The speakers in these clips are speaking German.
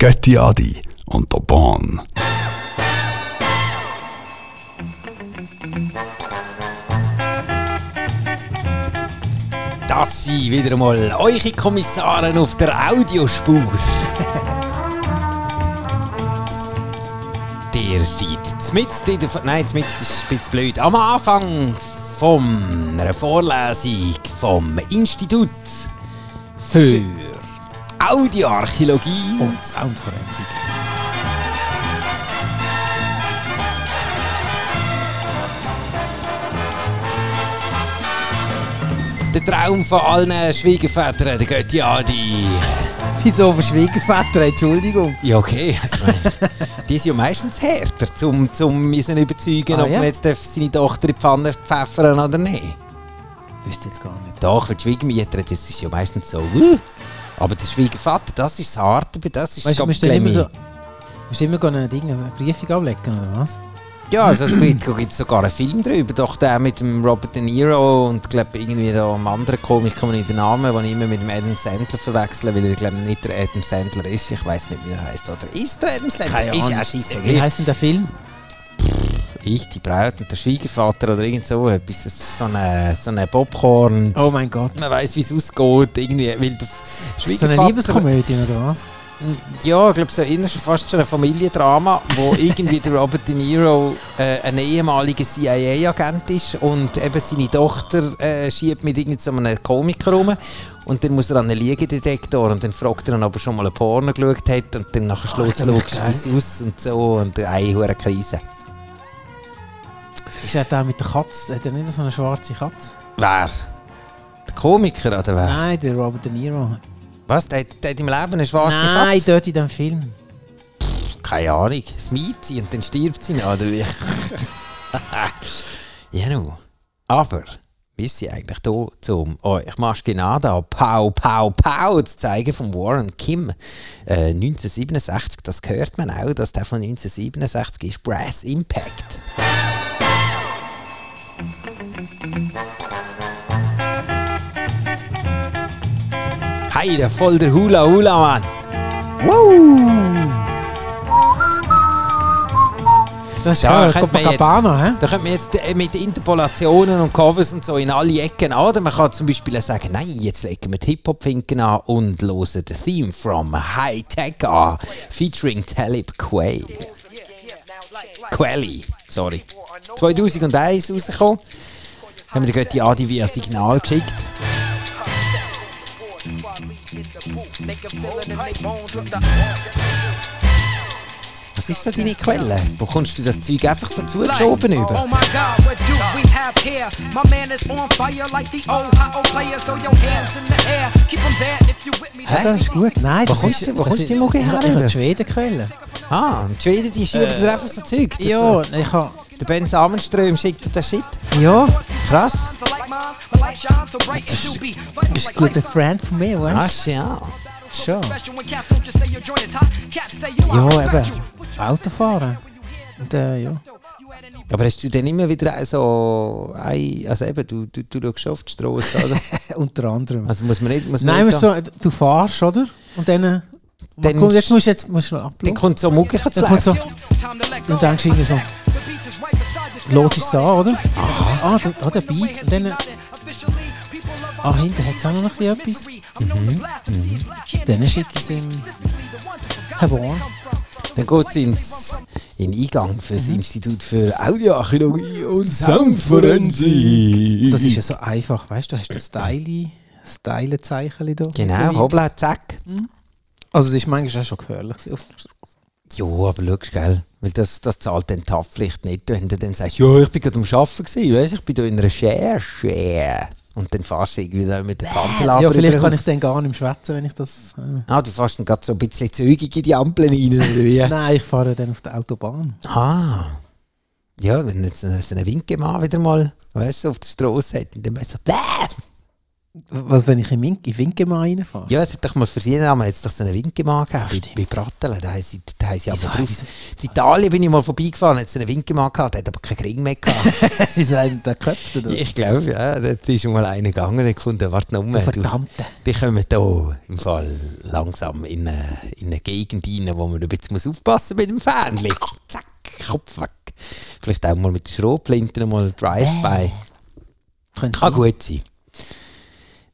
Götti Adi und der Bahn. Das sind wieder einmal eure Kommissare auf der Audiospur. Ihr seid mitten in der... Nein, mitten ist ein bisschen blöd. Am Anfang von einer Vorlesung vom Institut für Audioarchäologie Und Soundforensik. der Traum von allen Schwiegervätern, der Götti Adi. Wieso für Schwiegerväter? Entschuldigung. Ja, okay. Also, die sind ja meistens härter, zum, zum müssen überzeugen, Ah, ob ja? man jetzt seine Tochter in die Pfanne pfeffern oder nicht. Wüsste jetzt gar nicht. Doch, für die Schwiegermieter, das ist ja meistens so. Uh. Aber der Schwiegervater, das ist das Harte, das ist Weißt du, glaub musst ich, du immer so. Musst du immer gehen, ein Ding, eine Briefung ablegen, oder was? Ja, also es gibt, sogar einen Film drüber, doch der mit dem Robert De Niro und glaub irgendwie da einem anderen Komiker, ich nicht den Namen, den ich immer mit dem Adam Sandler verwechsle, weil er glaube nicht der Adam Sandler ist. Ich weiß nicht, wie er heißt. Oder ist der Adam Sandler? Keine ist ja scheisse. Wie heisst denn der Film? Ich, die Braut und der Schwiegervater oder irgend so etwas. Das ist so eine, so eine Popcorn. Oh mein Gott. Man weiß, wie es ausgeht. Irgendwie, weil der Ist das so eine Liebeskomödie, oder was? Ja, ich glaube, so inner schon fast schon ein Familiendrama, wo irgendwie der Robert De Niro äh, ein ehemaliger CIA-Agent ist und eben seine Tochter äh, schiebt mit irgend so Komiker rum. Und dann muss er an einen Liegedetektor und dann fragt er ihn, ob er schon mal ein Porno geschaut hat und dann nachher ist wie es aus und so und eine hohe Krise. Ist er der mit der Katze? Hat er nicht so eine schwarze Katze? Wer? Der Komiker oder wer? Nein, der Robert De Niro. Was? Der, hat- der hat im Leben eine schwarze Nein, Katze? dort in dem Film. Keine Ahnung. Es miet sie und dann stirbt sie oder wie? ja, nu. Aber wir sind eigentlich hier, um euch Maskenada Pau, Pau, Pau zu zeigen von Warren Kim. Äh, 1967, das hört man auch, dass der von 1967 ist. Brass Impact. Hey, der voll der Hula Hula, Mann. Das ist Ja, ja, Copacabana, hä? Da könnte man jetzt äh, mit Interpolationen und Covers und so in alle Ecken an. Oder man kann zum Beispiel sagen, nein, jetzt legen wir die Hip-Hop-Finken an und hören den Theme from High Tech an, featuring Talib Kweli. Quelly, sorry. 2001 rausgekommen. Haben wir die Adi via Signal geschickt. Was ist so deine Quelle? Bekommst du das Zeug einfach so zugeschoben Oh über? my God, what do we have here? My man is on fire like the old players. Throw your hands in the air. Keep 'em there if you with me. Ja, das ist gut. Nein, Wo das kommst ist, du- wo das kommst du ist- die Mucke her, Ich habe Schwedenquelle. Ah, die Schweden, die schieben dir einfach so Zeug. Das, Ja, äh, ich habe... Der Ben Samenström schickt dir den Shit. Ja, Krass. du bist ein guter Freund von mir, weißt Krass, ja. Schon. Ja, eben. Autofahren. Und äh, ja. Aber hast du dann immer wieder so... ein- Also eben, du, du, du schaust schon auf die Straße, oder? Unter anderem. Also muss man nicht... Muss man Nein, nicht musst du, du fahrst, oder? Und dann... äh, Dann komm, jetzt musst du jetzt musst du dann abladen. kommt so Mucke zu Dann kommt so... Dann denkst du irgendwie so... Los ist es an, oder? Ah, da, da der Beat. Und dann... äh, Ah, hinten hat es auch noch etwas. Mhm. Dann schicke ich es ihm... Herr Born. Dann geht es ins in den Eingang für das Mhm. Institut für Audioarchäologie und Soundforensik. Das ist ja so einfach, weißt du? Du hast das Style... Style-Zeichen da. Genau, hoppla, zack. Also es ist manchmal auch schon gefährlich auf der Straße. Ja, aber schau, gell, weil das, das zahlt dann die Haftpflicht nicht, wenn du dann sagst, ja, ich bin gerade am Arbeiten gewesen, weißt, ich bin da in einer Recherche. Und dann fährst du irgendwie so mit der Kantelaber Ja, vielleicht kann ich dann gar nicht schwätzen, wenn ich das... Äh. Ah, du fährst dann gerade so ein bisschen zügig in die Ampeln rein, oder wie? Nein, ich fahre dann auf der Autobahn. Ah. Ja, wenn jetzt so ein Winkemann wieder mal, weißt du, auf der Straße hat, und dann weißt du so, bäh! Was, wenn ich in, in Winkemann reinfahre? Ja, es hat doch mal verschiedene Namen. Jetzt doch so einen Winkemann gegeben. Bei, bei Bratteln, da haben sie, da sie aber drauf. In Italien bin ich mal vorbeigefahren, hat es einen Winkemann gehabt, der hat aber keinen Ring mehr gehabt. Wieso haben der geköpft? Oder? ich glaube, ja, da ist schon mal einer gegangen, der Kunde, warte noch um. Du- Verdammte. Die kommen hier im Fall langsam in eine, in eine Gegend rein, wo man ein bisschen muss aufpassen mit dem Fähnchen. Zack, Kopf weg. Vielleicht auch mal mit der Schrotflinte mal Drive-by. Könnte Kann sein. gut sein.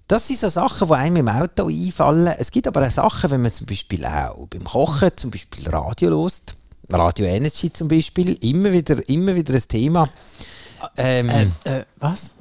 Das sind so Sachen, die einem im Auto einfallen. Es gibt aber auch Sachen, wenn man zum Beispiel auch beim Kochen zum Beispiel Radio lost. Radio Energy zum Beispiel. Immer wieder, immer wieder ein Thema. Ähm, Äh, was?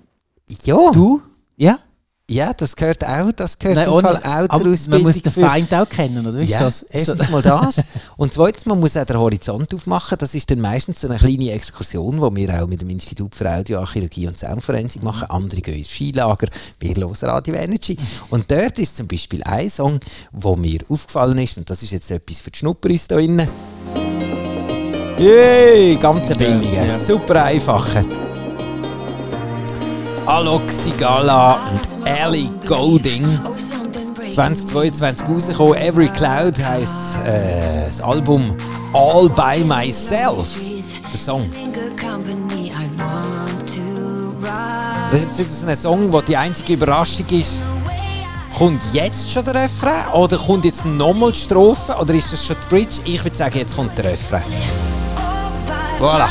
ja, Du? Ja? Ja, das gehört auch, das gehört Nein, im Fall auch aber zur man Ausbildung. muss den Feind auch kennen, oder? Ist ja, das, erstens mal das. Und zweitens, man muss auch den Horizont aufmachen. Das ist dann meistens so eine kleine Exkursion, die wir auch mit dem Institut für Audioarchäologie und Soundforensik machen. Andere gehen ins Skilager, wir hören Radio Energy. Und dort ist zum Beispiel ein Song, der mir aufgefallen ist, und das ist jetzt etwas für die Schnupperis da drinnen. Yay, ganz billige, ja. super einfache. Alok Sigala und Ellie Golding. 2022 rausgekommen. Every Cloud heisst äh, das Album All By Myself. Der Song. Das ist jetzt so ein Song, wo die einzige Überraschung ist, kommt jetzt schon der Refrain oder kommt jetzt nochmal die Strophe oder ist das schon die Bridge? Ich würde sagen, jetzt kommt der Refrain. Voilà.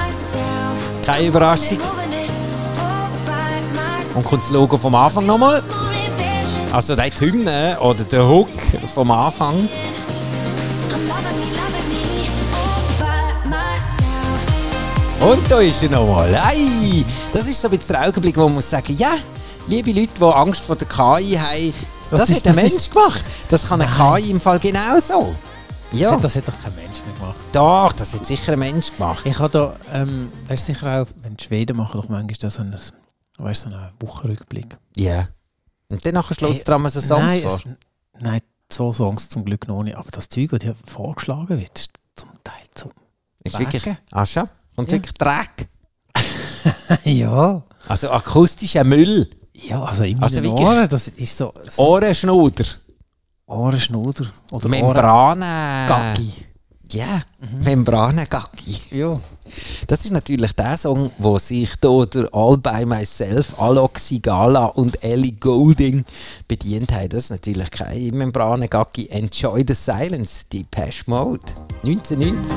Keine Überraschung. Und kommt das Logo vom Anfang nochmal. Also die Hymne oder der Hook vom Anfang. Und da ist er nochmal. Hey, das ist so ein bisschen der Augenblick, wo man muss sagen, ja, liebe Leute, die Angst vor der KI haben, das, Das ist- hat ein Mensch ist- gemacht. Das kann eine KI im Fall genauso. Ja, Das, das hat doch kein Mensch mehr gemacht. doch, das hat sicher ein Mensch gemacht. Ich habe da, ähm, weißt du sicher auch, wenn die Schweden machen doch manchmal so einen, weißt, du, so einen Wochenrückblick. Ja. Und dann nachher schlägt es dran so Songs nein, vor. es, nein, so Songs zum Glück noch nicht. Aber das Zeug, das dir vorgeschlagen wird, ist zum Teil zum. Ist wirklich, Wagen. ah schon? Und Ja. wirklich Dreck. ja. Also akustischer Müll. Ja, also in Also wirklich- Ohren, das ist so, so Ohrenschnuder. Ohrenschnuder. Oder Membranen. Gaggi. Ja, Membranengaggi. Ja. Das ist natürlich der Song, wo sich hier der All By Myself, Alok Sigala und Ellie Golding bedient haben. Das ist natürlich kein Membranengaggi. Enjoy the Silence, die Pesh Mode. 1990.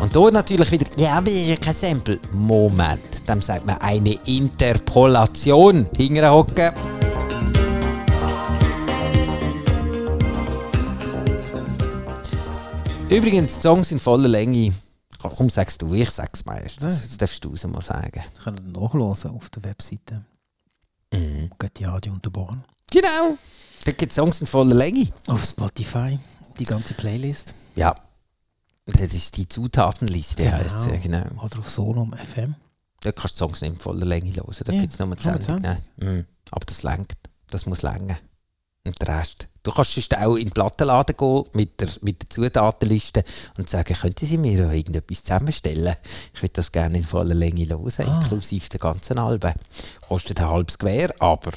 Und hier natürlich wieder, ja, aber das ist ja kein Sample. Moment, dem sagt man eine Interpolation. Hinterher Übrigens, die Songs in voller Länge. Komm, sagst du, ich sag's meistens. Jetzt darfst du es mal sagen. Das könnt ihr nachlesen auf der Webseite. Mhm. Göttiadi und der Born. Genau. Da gibt es Songs in voller Länge. Auf Spotify, die ganze Playlist. Ja. Das ist die Zutatenliste, Genau. heisst sie. Genau. Oder auf Solom FM. Da kannst du Songs nicht in voller Länge hören. Da Ja, gibt es nur die nur die Sendung. Nein. Mhm. Aber das lenkt. Das muss länger. Und der Rest. Du kannst sonst auch in den Plattenladen gehen mit der, mit der Zutatenliste und sagen, könnten Sie mir noch irgendetwas zusammenstellen? Ich würde das gerne in voller Länge hören, Ah. inklusive der ganzen Alben. Kostet ein halbes Gewehr, aber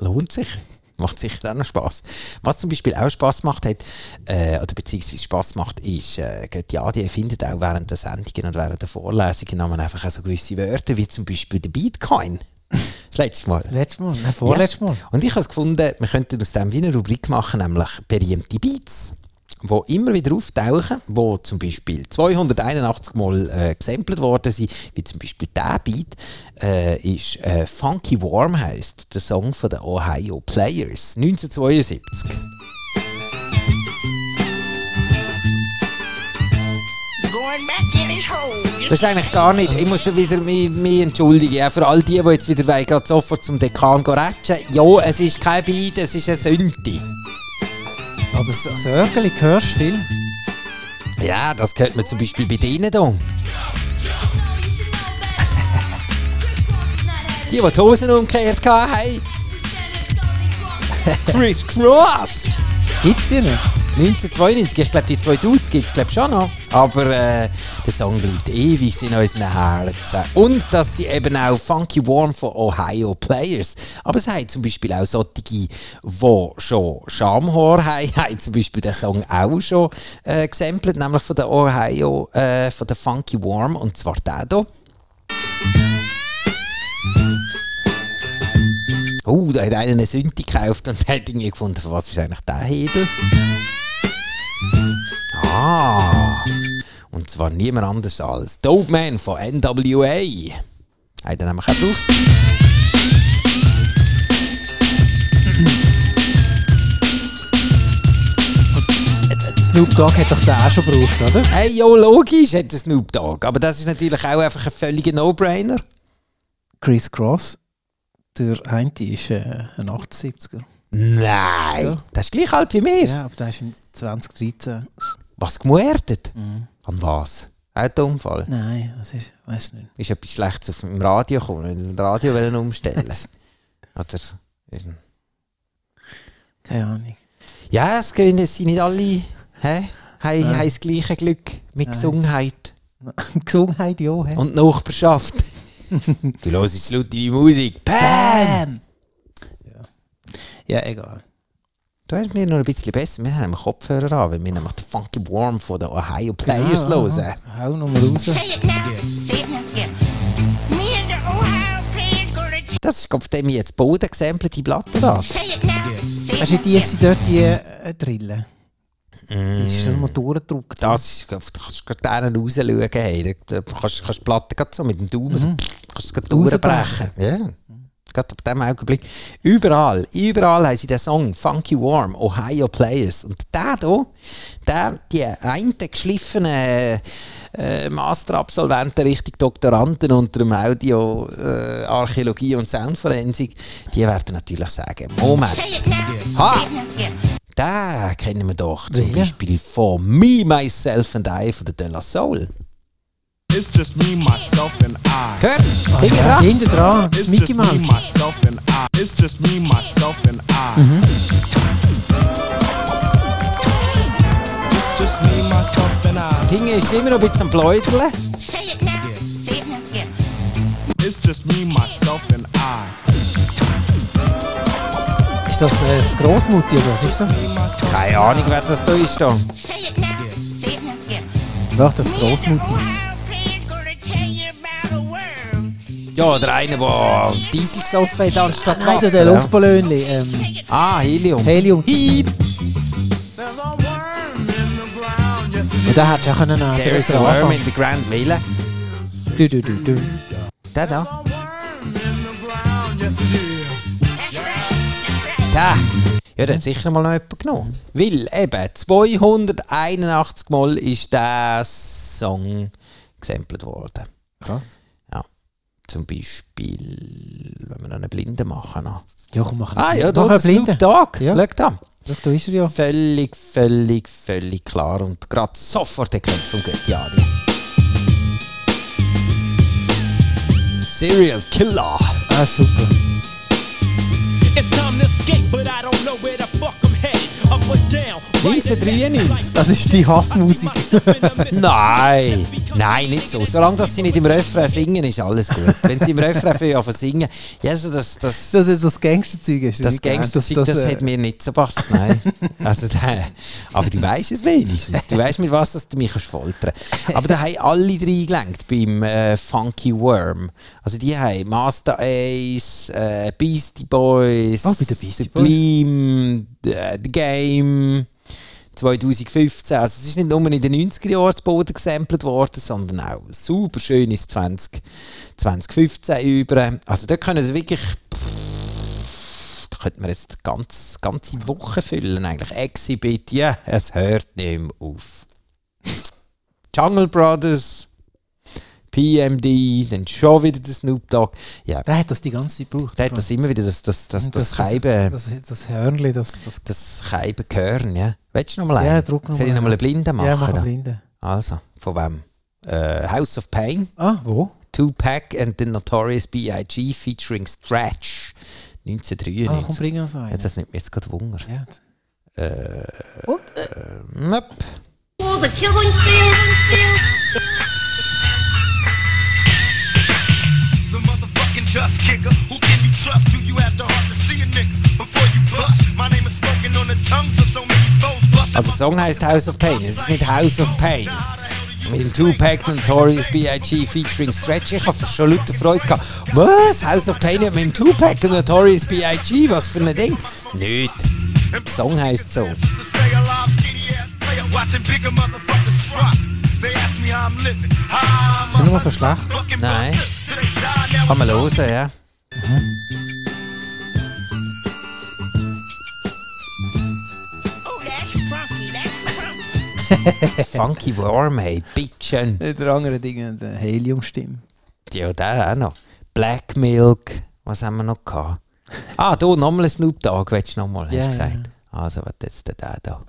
lohnt sich. Macht sicher auch noch Spass. Was zum Beispiel auch Spass macht hat, äh, oder beziehungsweise Spass macht, ist, äh, ja, die erfindet auch während der Sendungen und während der Vorlesungen haben einfach auch so gewisse Wörter, wie zum Beispiel der Bitcoin. Das letzte Mal. Letztes Mal, nein, vorletztes Mal. Und ich habe gefunden, wir könnten aus dem wie eine Rubrik machen, nämlich berühmte Beats, die immer wieder auftauchen, die zum Beispiel 281 Mal äh, gesampelt worden sind, wie zum Beispiel der Beat äh, ist äh, Funky Warm heisst, der Song von den Ohio Players, 1972. Das ist eigentlich gar nicht. Ich muss wieder mich, mich entschuldigen. Ja, für all die, die jetzt wieder wollen, gerade sofort zum Dekan ratschen. Ja, es ist kein Beat, es ist eine Sünde. Aber das das Örgeli hörst du viel. Ja, das hört man zum Beispiel bei denen hier. Die, die die Hosen umgekehrt haben. Chris Cross! Gibt's die nicht? 1992, ich glaube die 2000 gibt es glaube schon noch, aber äh, der Song bleibt ewig in unseren Herzen. Und dass sie eben auch Funky Warm von Ohio Players, aber es haben zum Beispiel auch solche, die schon Schamhaar haben, haben zum Beispiel den Song auch schon äh, gesampelt, nämlich von der Ohio, äh, von der Funky Warm und zwar der hier. Oh, da hat einer eine Sünde gekauft und hat irgendwie gefunden, was ist eigentlich der Hebel? Ah, und zwar niemand anders als Dope Man von NWA. Hat er nämlich auch gebraucht. Snoop Dogg hat doch den auch schon gebraucht, oder? Hey, jo, logisch hat der Snoop Dogg. Aber das ist natürlich auch einfach ein völliger No-Brainer. Chris Cross, der eine ist äh, ein 78er. Nein, Ja. das ist gleich alt wie mir. Ja, aber der ist im 2013. Was gemuertet? Mhm. An was? Autounfall? Nein, was ist? Weiß nicht. Ist etwas Schlechtes auf dem Radio gekommen? Das Radio wollen umstellen? Oder? Keine Ahnung. Ja, es gehen es sind nicht alle. Hä? Haben Ja. das gleiche Glück mit Nein. Gesundheit Gesundheit, ja. hä? und Nachbarschaft. du hörst laut deine Musik. Bam! Ja. ja, egal. Du hast mir noch ein bisschen besser. Wir haben Kopfhörer an, weil wir nämlich den Funky Warm von den Ohio Players hören. Hau noch mal raus. Das ist auf dem jetzt Boden gesampelte Platte. Das. Hast du die sind dort die äh, Drillen? Das ist schon mal durchgedruckt. Das ist, da kannst du gerade einen rausschauen. Hey. Da, kannst, kannst die Platte gerade so mit dem Daumen so, kannst du gerade durchbrechen. Ja. Gerade ab dem Augenblick. Überall, überall haben sie den Song Funky Warm, Ohio Players. Und der hier, der, die einen geschliffenen äh, Masterabsolventen Richtung Doktoranden unter dem Audio, äh, Archäologie und Soundforensik, die werden natürlich sagen, Moment, ha, Den kennen wir doch zum Welchen? Beispiel von Me, Myself and I von der De La Soul. It's just me, myself, and I. Gehört? Hinten Ja, dran? hinten dran, das It's Mickey just me, Mouse. myself, and I. It's just me, myself, and I. It's just me, myself, and I. Hinten ist immer noch ein bisschen am Pläuderle. Say it now. Say it now. Yes. It's just me, myself, and I. Ist das äh, das Grossmutti oder was ist das? Keine Ahnung, wer das da ist. Da. Doch, das worm. Ja, der eine, der Diesel gesoffen hat anstatt Nein, Wasser. der ja. Luftballonli. Ähm, Ah, Helium. Helium. There's yes, Und da hättest du auch können nehmen There is für a worm in the ground. Wählen. Du, du, du, du. Der da. Der. Ja, der hat sicher mal noch jemand genommen. Weil eben 281 Mal ist der Song gesampelt worden. Krass. Ja. Zum Beispiel, wenn wir noch einen Blinden machen. Noch. Ja, komm, mach Ah ja, da einen der Snoop. Dogg. Ja. Schau da. Doch, da ist er ja. Völlig, völlig, völlig klar und gerade sofort erkannt vom Göttiadi. Serial Killer. Ah, super. It's time to escape, but I don't know where the fuck I'm 1993. Das ist die Hassmusik. Nein, nein, nicht so. Solange dass sie nicht im Refrain singen, ist alles gut. Wenn sie im Refrain für anfangen singen, ja, also das, das, Das ist das Gangsterzeug. ist das nicht gern. Gangsterzeug, das, äh, hat mir nicht so passt, nein. Also der, aber du weißt es wenigstens. Du weißt mit was dass du mich kannst foltern Aber da haben alle drei gelenkt beim äh, Funky Worm. Also die haben Master Ace, äh, Beastie Boys, Oh, Beastie Boys. Sublime, äh, The Game. 2015. Also es ist nicht nur in den 90er Jahren zu Boden gesampelt worden, sondern auch super schön ins 20, 2015 über. Also da können wir wirklich pff, da könnte man jetzt ganz ganze Woche füllen eigentlich. Exhibit, ja, es hört nicht mehr auf. Jungle Brothers, PMD, dann schon wieder der Snoop Dogg. Ja, Der hat das die ganze Zeit gebraucht. der hat das immer wieder, das, das, das, das, das, Scheiben, das, das, Hörnli, das, das das Scheiben hören, ja. Willst du noch mal Ja, einen? druck noch Soll ich mal noch mal einen Blinden machen? Ja, mach einen Blinden. Also, von wem? Äh, House of Pain, Ah, wo? Tupac and the Notorious B.I.G. featuring Stretch. Ah, komm, 1993. bring uns ja, einen. das nimmt mir jetzt gerade Wunder. Ja. Und, Möp. Oh, the killing field. The dust kicker. Who can you trust? Do you have the heart to see a nigga before you bust? My name is spoken on the tongues of so many foes. Aber der Song heißt House of Pain. Es ist nicht House of Pain. Mit dem Tupac Notorious B.I.G. featuring Stretch. Ich habe schon lauter Freude gehabt. Was? House of Pain mit dem Tupac und Notorious B.I.G. Was für ein Ding? Nicht. Der Song heißt so. nicht mal so schlecht. Nein. Kann man hören, ja. Oh, that's funky. That's funky. Funky Warm, hey. Bitchen. Der andere Ding, der Heliumstimme. Ja, der auch noch. Black Milk. Was haben wir noch gehabt? Ah, du, nochmal ein Snoop Dogg, willst du nochmal, hast du gesagt. Also, was ist denn der da?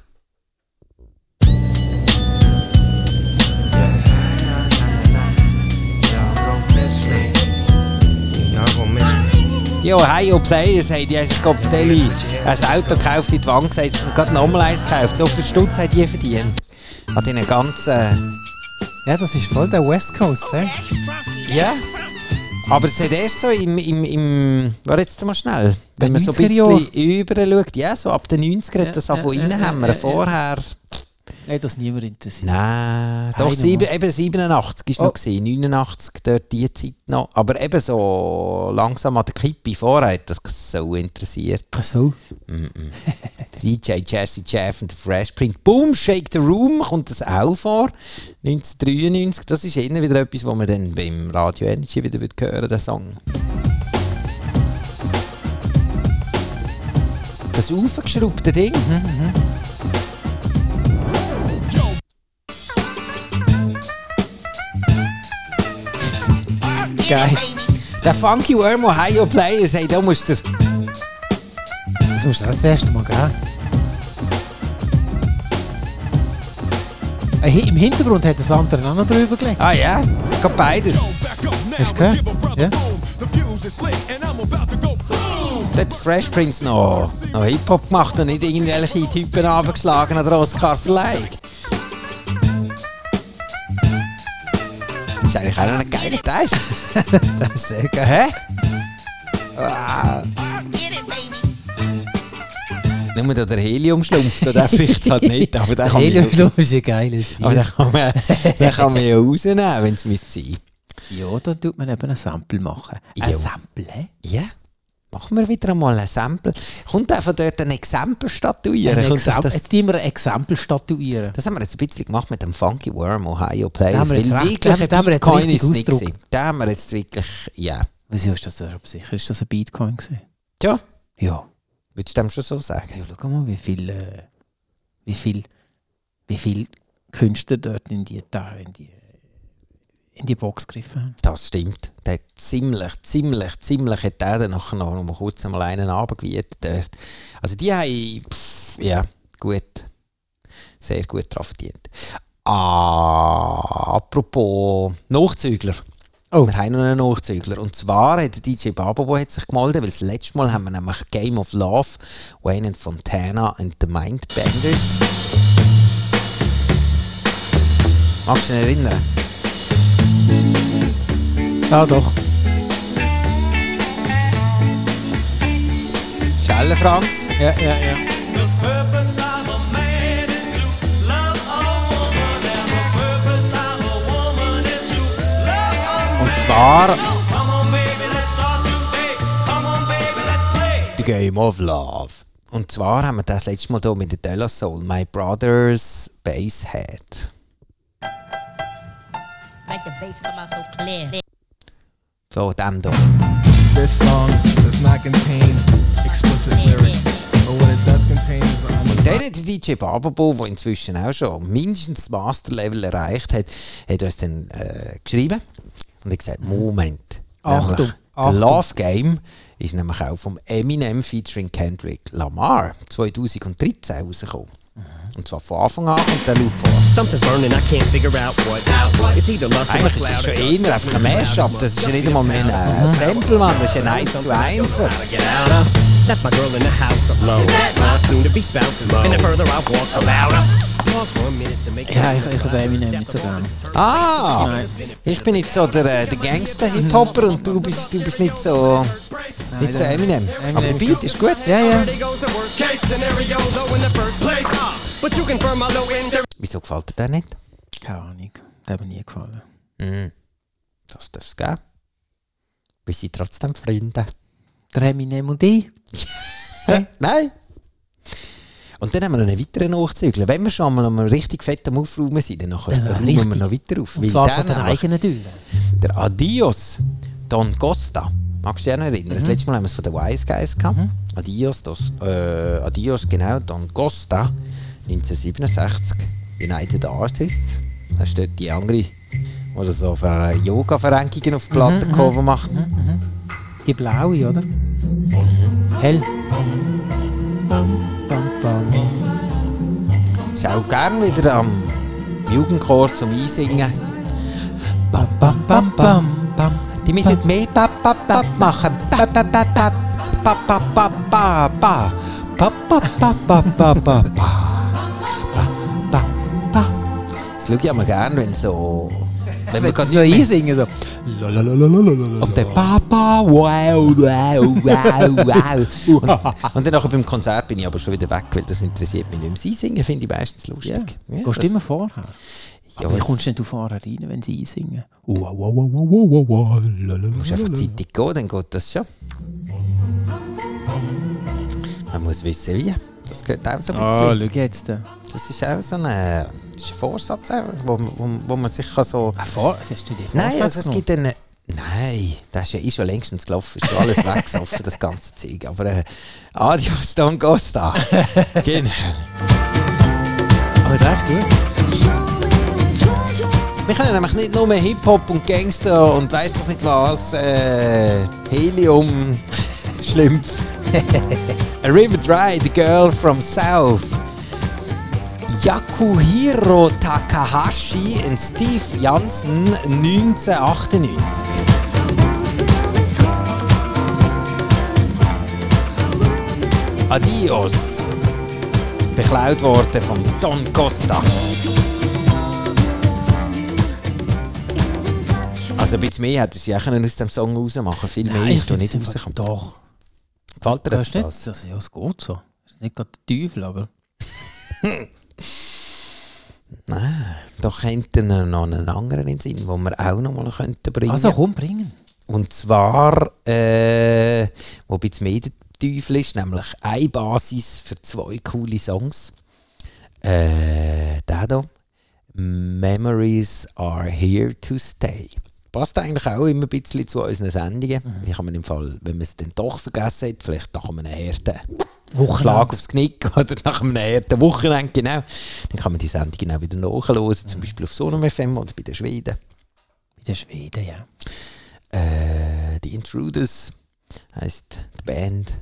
Die Ohio Players haben die haben sich Kopfdeli ein Auto gekauft, in die Wand gesetzt und gerade nochmal eins gekauft. So viel Stutz haben die verdient. An diesen ganzen... Ja, das ist voll der West Coast, hä? Funky. Ja. Aber es hat erst so im, im, im warte jetzt mal schnell, wenn man so ein 90er Jahre. bisschen über schaut, ja, so ab den 90er hat das ja, von innen haben wir vorher, Nein, das niemand interessiert. nein, doch sieben, eben 87 ist Oh. noch gewesen, 89 dort die Zeit noch, aber eben so langsam an der Kippe vorher hat das so interessiert. Ach so. DJ Jesse Jeff und der Fresh Print. Boom, Shake the Room kommt das auch vor. 1993. Das ist eher wieder etwas, was man dann beim Radio Energy wieder wird hören den Song. Das aufgeschraubte Ding. Der Funky Worm Ohio Players, hey, da musst du... Das musst du auch das erste Mal geben. Im Hintergrund hat das andere auch noch drüber gelegt. Ah ja, geht beides. Hast du gehört? Ja. Hat Fresh Prince noch, noch Hip-Hop gemacht und nicht irgendwelche Typen abgeschlagen an der Oscar-Verleihung. Ist eigentlich auch noch ein geiler Teil. Das ist sehr geil. Hä? Get it, baby. Nur da der Helium schlumpft, oder der vielleicht halt nicht, aber der kann, Helium man, ist ein geiles aber Tier. den kann man, den kann man ja rausnehmen, wenn es müsste sein. Ja, da tut man eben ein Sample machen. Ein Ja. Sample, hä? Ja, machen wir wieder einmal ein Sample. Kommt einfach dort ein Exempel statuieren? Ein Exam- das, Jetzt wir ein Exempel statuieren. das haben wir jetzt ein bisschen gemacht mit dem Funky Worm Ohio Players, Da haben wir jetzt recht- wirklich da haben wir jetzt richtig gewesen. Da haben wir jetzt wirklich, ja. Wieso ist das sicher? Ist das ein Bitcoin gewesen? Tja, Ja. würdest du dem schon so sagen? ja schau mal, wie viel, äh, wie viel, wie viel Künstler dort in die, da, in die, in die Box gegriffen. Das stimmt. Der hat ziemlich, ziemlich, ziemlich hat der dann nachher noch mal kurz einmal einen dort. Also die haben, pff, ja, gut, sehr gut daran verdient. Ah, apropos Nachzügler. Oh. Wir haben noch einen Nachzügler. Und zwar hat der DJ Babobo hat sich gemeldet, weil das letzte Mal haben wir nämlich Game of Love, Wayne and Fontana and the Mindbenders. Magst du dich erinnern? Ja, doch. Schelle Franz. Ja, ja, ja. Und zwar The Game of Love. Und zwar haben wir das letzte Mal hier mit der Della Soul, My Brother's Basshead. Make the bass come out so clear. So, dem hier. This song does not contain explicit lyrics, but what it does contain is Und dann hat der DJ Bababo, der inzwischen auch schon mindestens das Masterlevel erreicht hat, hat uns dann äh, geschrieben und hat gesagt, Moment. Achtung, Achtung. The Love Game ist nämlich auch vom Eminem featuring Kendrick Lamar 2013 rausgekommen. Und zwar von Anfang an und der Loop vor. Something's burning, I can't figure out what. It's either lust or Eigentlich ist das cloud. schon eher einfach ein Mashup. Das ist ja nicht einmal mehr ein Sample, Mann. Das ist ein 1 zu 1. Left my girl in the house alone. My soon to be spouse is And the further I walk, the louder. Ja, ich, ich habe Eminem nicht so gerne. Ah! Nein. Ich bin nicht so der, äh, der Gangster-Hip-Hopper und du bist, du bist nicht so, nicht so Eminem. Eminem Aber der Beat ist gut. Ja, ja. Wieso gefällt dir der nicht? Keine Ahnung. Der hat mir nie gefallen. Mhm. Das darf es geben. Wir sind trotzdem Freunde. Der Eminem und ich. Nein. Und dann haben wir noch einen weiteren Nachzügler. Wenn wir schon mal an einem richtig fetten Aufräumen sind, dann Dann räumen richtig. wir noch weiter auf. Und Weil zwar der von nämlich- eigenen Türen. Der Adios Don Costa. Magst du dich noch erinnern? Das letzte Mal haben wir es von den Wise Guys gehabt. Adios, dos, äh, Adios, genau, Don Costa. 1967. United Artists. Da steht die andere, die so für Yoga-Verrenkungen auf die Plattencover macht. Die blaue, oder? Hell. Auch gern wieder am Jugendchor zum Einsingen. Bam, bam, bam, bam, bam. Die müssen mehr bap, bap, bap machen. Bap, bap, bap, bap. Bap, bap, bap, bap, bap. Bap, bap, bap, bap, bap, bap, bap. Bap, bap, bap. Das schaue ich immer gern, wenn so... Wenn gerade so einsingen, so. und der Papa, wow, wow, wow, wow. Und, und dann nachher beim Konzert bin ich aber schon wieder weg, weil das interessiert mich nicht mehr. Sie singen finde ich meistens lustig. Ja, Gehst du immer vorher? Ja, Aber wie kommst du denn du vorher rein, wenn sie einsingen? Wow, Du musst einfach zeitig gehen, dann geht das schon. Man muss wissen, wie. Das geht auch so ein Ah, bisschen. schau jetzt. Das ist auch so ein, äh, ist ein Vorsatz, wo, wo, wo man sich kann so... Vor, hast du die Nein, Vorsatz also es gibt einen... Nein, das ist ja eh schon längstens gelaufen. Ist schon alles weggesoffen, das ganze Zeug. Aber äh, Adios, Don Costa. genau. Aber das ist gut. Wir können nämlich nicht nur Hip-Hop und Gangster und weiss doch nicht was, äh, Helium, Schlümpf. A River Dry, The Girl from South. Yakuhiro Takahashi und Steve Jansen 1998. Adios. Beklaut worden von Don Costa. Also ein bisschen mehr hätte sie auch aus dem Song rausmachen Viel mehr Nein, ist da nicht es rausgekommen. Doch. Gefällt dir Das nicht, das? ja, es geht so. Das ist nicht gerade der Teufel, aber... Nein, doch könnten wir noch einen anderen in Sinn, den wir auch noch mal könnten bringen Also komm, bringen. Und zwar, äh, wo ein bisschen mehr der Teufel ist, nämlich eine Basis für zwei coole Songs. Äh, der hier. Memories are here to stay. Passt eigentlich auch immer ein bisschen zu unseren Sendungen. Wie kann man im Fall, wenn man es dann doch vergessen hat, vielleicht nach einem harten Schlag aufs Knick oder nach einem harten Wochenende, genau, dann kann man die Sendungen auch wieder nachhören, zum Beispiel auf Sonum FM oder bei den Schweden. Bei den Schweden, ja. Äh, die Intruders heisst die Band.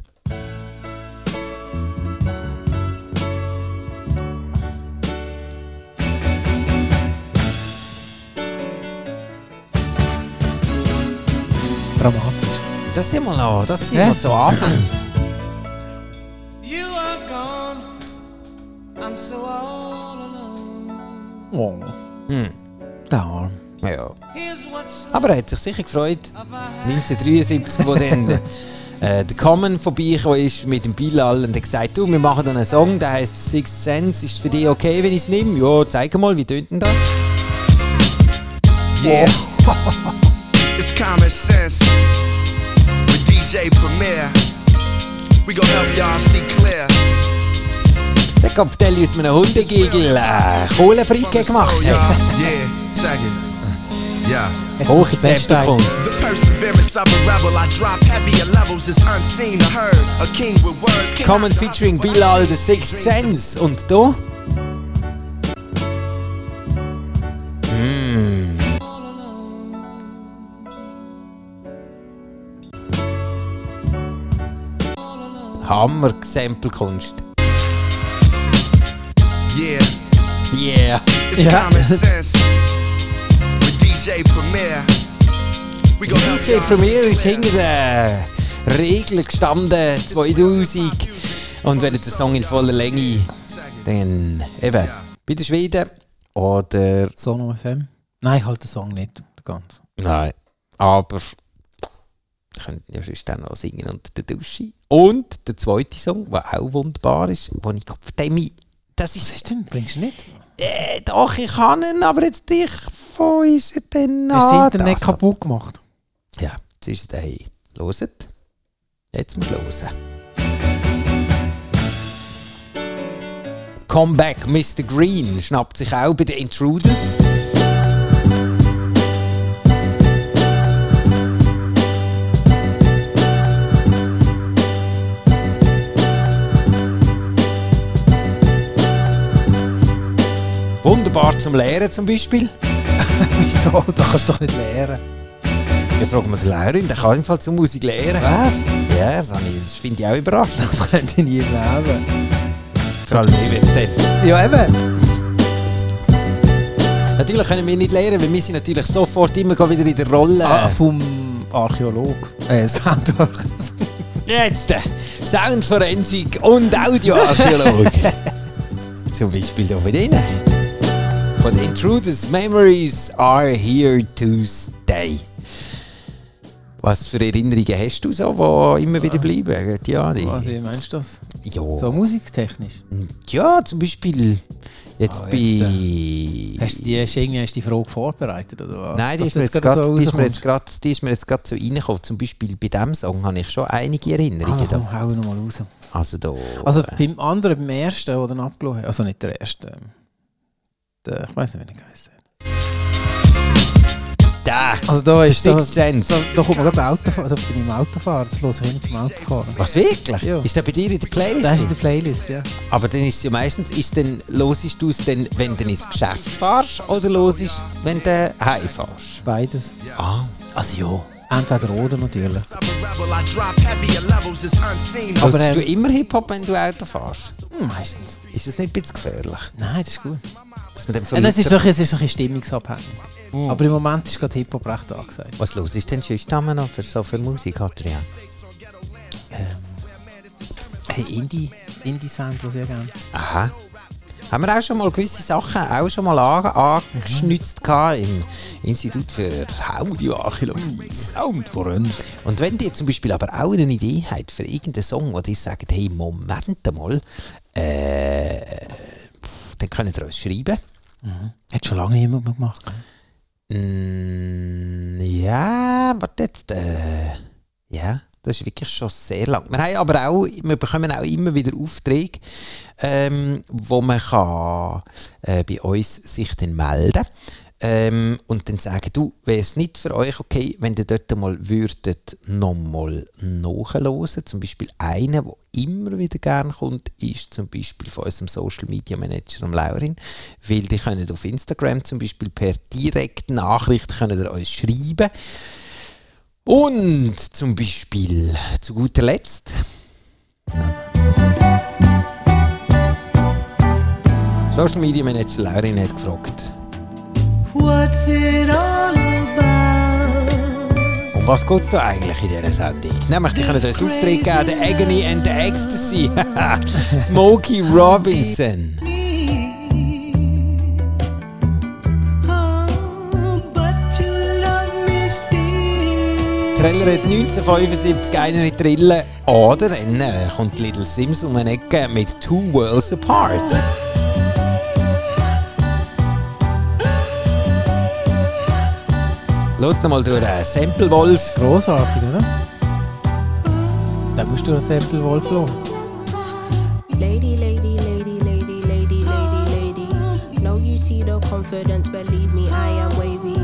Dramatisch. Das sind wir noch, das sind Ja. wir so Anfang. You are gone. I'm so all alone. Oh, Hm. der Arm. Ja. Aber er hat sich sicher gefreut, 1973, wo dann äh, der Common vorbeigekommen ist mit dem Bilal und hat gesagt, du, wir machen da einen Song, der heißt Sixth Sense, ist für dich okay, wenn ich es nehme? Ja, zeig mal, wie tönt denn das? Yeah. it's common sense. With DJ Premier. We gon' help y'all see clear. Der Kopfteil aus einem Hundegigel äh, gemacht. Yeah, check it. Yeah. Hohe Tempelkunst. The perseverance of a rebel, I drop heavier levels, is unseen or heard. A king with words. Common featuring Bilal, The Sixth Sense. Und du? Hammer Samplekunst. Yeah, Yeah. it's Yeah. common sense. With DJ Premier. DJ Premier ist hinter der Regeln gestanden, 2000. Und wenn jetzt der Song in voller Länge, dann eben bei den Schweden oder... Sono FM? Nein, halt den Song nicht. Ganz. Nein, aber könnte ja sonst dann noch singen unter der Dusche. Und der zweite Song, der auch wunderbar ist, wo ich glaube, dem das ist... Was ist denn? Bringst du nicht? Äh, doch, ich kann ihn, aber jetzt dich von ist er dann... Hast du Internet das- kaputt gemacht? Ja, jetzt ist es daheim. Loset. Jetzt musst du hören. Comeback Mr. Green schnappt sich auch bei den Intruders. Wunderbar zum Lehren zum Beispiel. Wieso? Da kannst du doch nicht lehren. Ich frage mal die Lehrerin, der kann Fall zur Musik lehren. Was? Ja, das, ich- finde ich auch überraschend. Das könnte ich nie im Leben. Vor allem nicht jetzt dann. Ja, eben. Natürlich können wir nicht lernen, weil wir sind natürlich sofort immer wieder in der Rolle. Ah, vom Archäolog. Äh, Soundarchäolog. Jetzt äh, Soundforensik und Audioarchäolog. Zum Beispiel hier von denen. Von den Intruders Memories are here to stay. Was für Erinnerungen hast du so, die immer wieder bleiben? Ja, die, Was wie meinst du das? ja. So musiktechnisch. ja, zum Beispiel jetzt Ah, bei... jetzt, Hast du die, irgendwie- hast die Frage vorbereitet? Oder was? Nein, die ist, jetzt die, ist mir jetzt grad, die ist mir jetzt gerade so reingekommen. Zum Beispiel bei diesem Song habe ich schon einige Erinnerungen. Ah, da. komm, hau nochmal raus. Also da... Also äh, beim anderen, beim ersten, der dann abgelaufen also nicht der erste, ähm, der, ich weiß nicht, wie er geheißen da! Also da ist da, Sixth Sense. da, da kommt man gerade Autofahren, da bin ich im Autofahren, das höre ich zum Autofahren. Was, wirklich? Ja. Ist der bei dir in der Playlist? Das ist in der Playlist, ja. Aber dann ist es ja meistens, ist dann, hörst du es dann, wenn du ins Geschäft fährst oder hörst du es, wenn du heimfährst? Beides. Ah. Also ja, entweder oder natürlich. Aber, Hörst du ähm, immer Hip-Hop, wenn du Auto fährst? Meistens. Ist das nicht ein bisschen gefährlich? Nein, das ist gut. Dass man dann Ja, das ist doch es ist doch ein bisschen stimmungsabhängig. Aber im Moment ist gerade Hip-Hop recht angesagt. Was los ist denn sonst noch für so viel Musik, Adrian? Hey, Indie, Indie-Sound höre ich gerne. Aha. Haben wir auch schon mal gewisse Sachen auch schon mal an, angeschnitzt gehabt im Institut für Audioarchäologie. Soundforensik. Und wenn ihr zum Beispiel aber auch eine Idee habt für irgendeinen Song, wo ihr sagt, hey, Moment mal, äh, dann könnt ihr uns schreiben. Hat schon lange jemand mehr gemacht. Mm, ja, warte jetzt. Äh, ja, das ist wirklich schon sehr lang. Wir haben aber auch, wir bekommen auch immer wieder Aufträge, ähm, wo man kann, äh, bei uns sich dann melden ähm, und dann sagen, du, wäre es nicht für euch okay, wenn ihr dort mal würdet nochmal nachhören. Zum Beispiel einer, der immer wieder gerne kommt, ist zum Beispiel von unserem Social Media Manager am Laurin, weil die können auf Instagram zum Beispiel per direkte Nachricht können ihr uns schreiben. Und zum Beispiel zu guter Letzt Social Media Manager Laurin hat gefragt, What's it all about? um was geht es da eigentlich in dieser Sendung? Nämlich, die können uns Auftritt geben, The Agony and the Ecstasy. Smokey Robinson. Still. Treller hat 1975 einen in Trillen. Oder dann äh, kommt Little Sims um eine Ecke mit Two Worlds Apart. Schaut mal durch einen Sample Wolf. Grossartig, oder? Dann musst du ein Sample Wolf lassen. Lady, lady, lady, lady, lady, lady, lady. No, you see the confidence, believe me, I am wavy.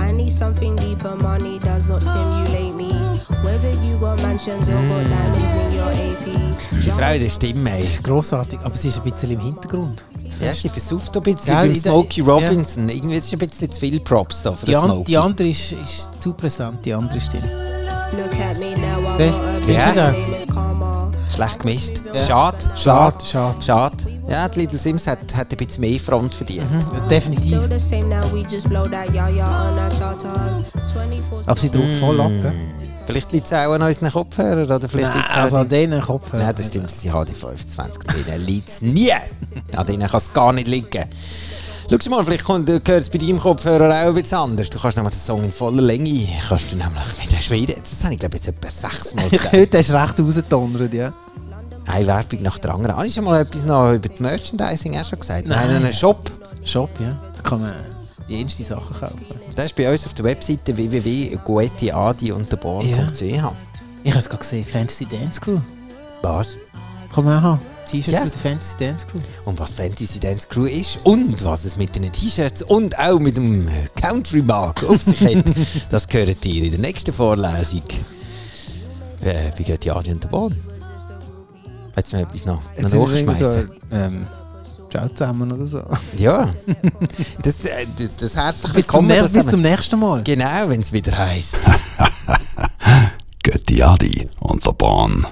I need something deeper, money does not stimulate me. Whether you got mansions or got diamonds in your AP. Die Frau in der Stimme. Ey. Grossartig, aber sie ist ein bisschen im Hintergrund. Ja, sie versucht ein bisschen Gell, beim Smokey Robinson. Irgendwie ist es ein bisschen zu viel Props da für Die, an, Smokey. die andere ist, ist zu präsent, die andere Stimme. Look at me now, I Siehst- got a siehst bitch, du da? Schlecht gemischt. Ja. Schade, Schade, schade, schade. Ja, die Little Sims hat, hat ein bisschen mehr Front verdient. Definitiv. Our charters. 24 Aber sie druckt voll ab, gell? Vielleicht liegt es auch an unseren Kopfhörern oder vielleicht Nein, also an denen Kopfhörern. Nein, das stimmt, sie haben die 25. An denen liegt es nie. An denen kann es gar nicht liegen. Schau mal, vielleicht gehört es bei deinem Kopfhörer auch bisschen anders. Du kannst nämlich den Song in voller Länge, kannst du nämlich wieder schreien. Das habe ich glaube ich jetzt etwa sechsmal gesagt. höre, hast recht rausgedonnert, ja. Eine Werbung nach der anderen. Habe ich schon mal etwas noch über die Merchandising auch schon gesagt? Nein, Nein. einen Shop. Shop, ja. Da kann man jenste Sachen kaufen. Das ist bei uns auf der Webseite www.goetiadi-unterborn.ch. Ich habe es gerade gesehen, Fantasy Dance Crew. Was? Man auch haben. T-Shirts Ja. mit der Fantasy Dance Crew. Und was Fantasy Dance Crew ist und was es mit den T-Shirts und auch mit dem Country Mark auf sich hat, das gehört ihr in der nächsten Vorlesung. Äh, wie geht die Adi und der Bahn? Du noch etwas noch, noch nachschmeißen? so, ähm, ciao zusammen oder so. Ja. Das, äh, das herzlich Bis zum, willkommen. nächsten- das bis zum nächsten Mal. Genau, wenn es wieder heisst. Götti Adi und der Bahn.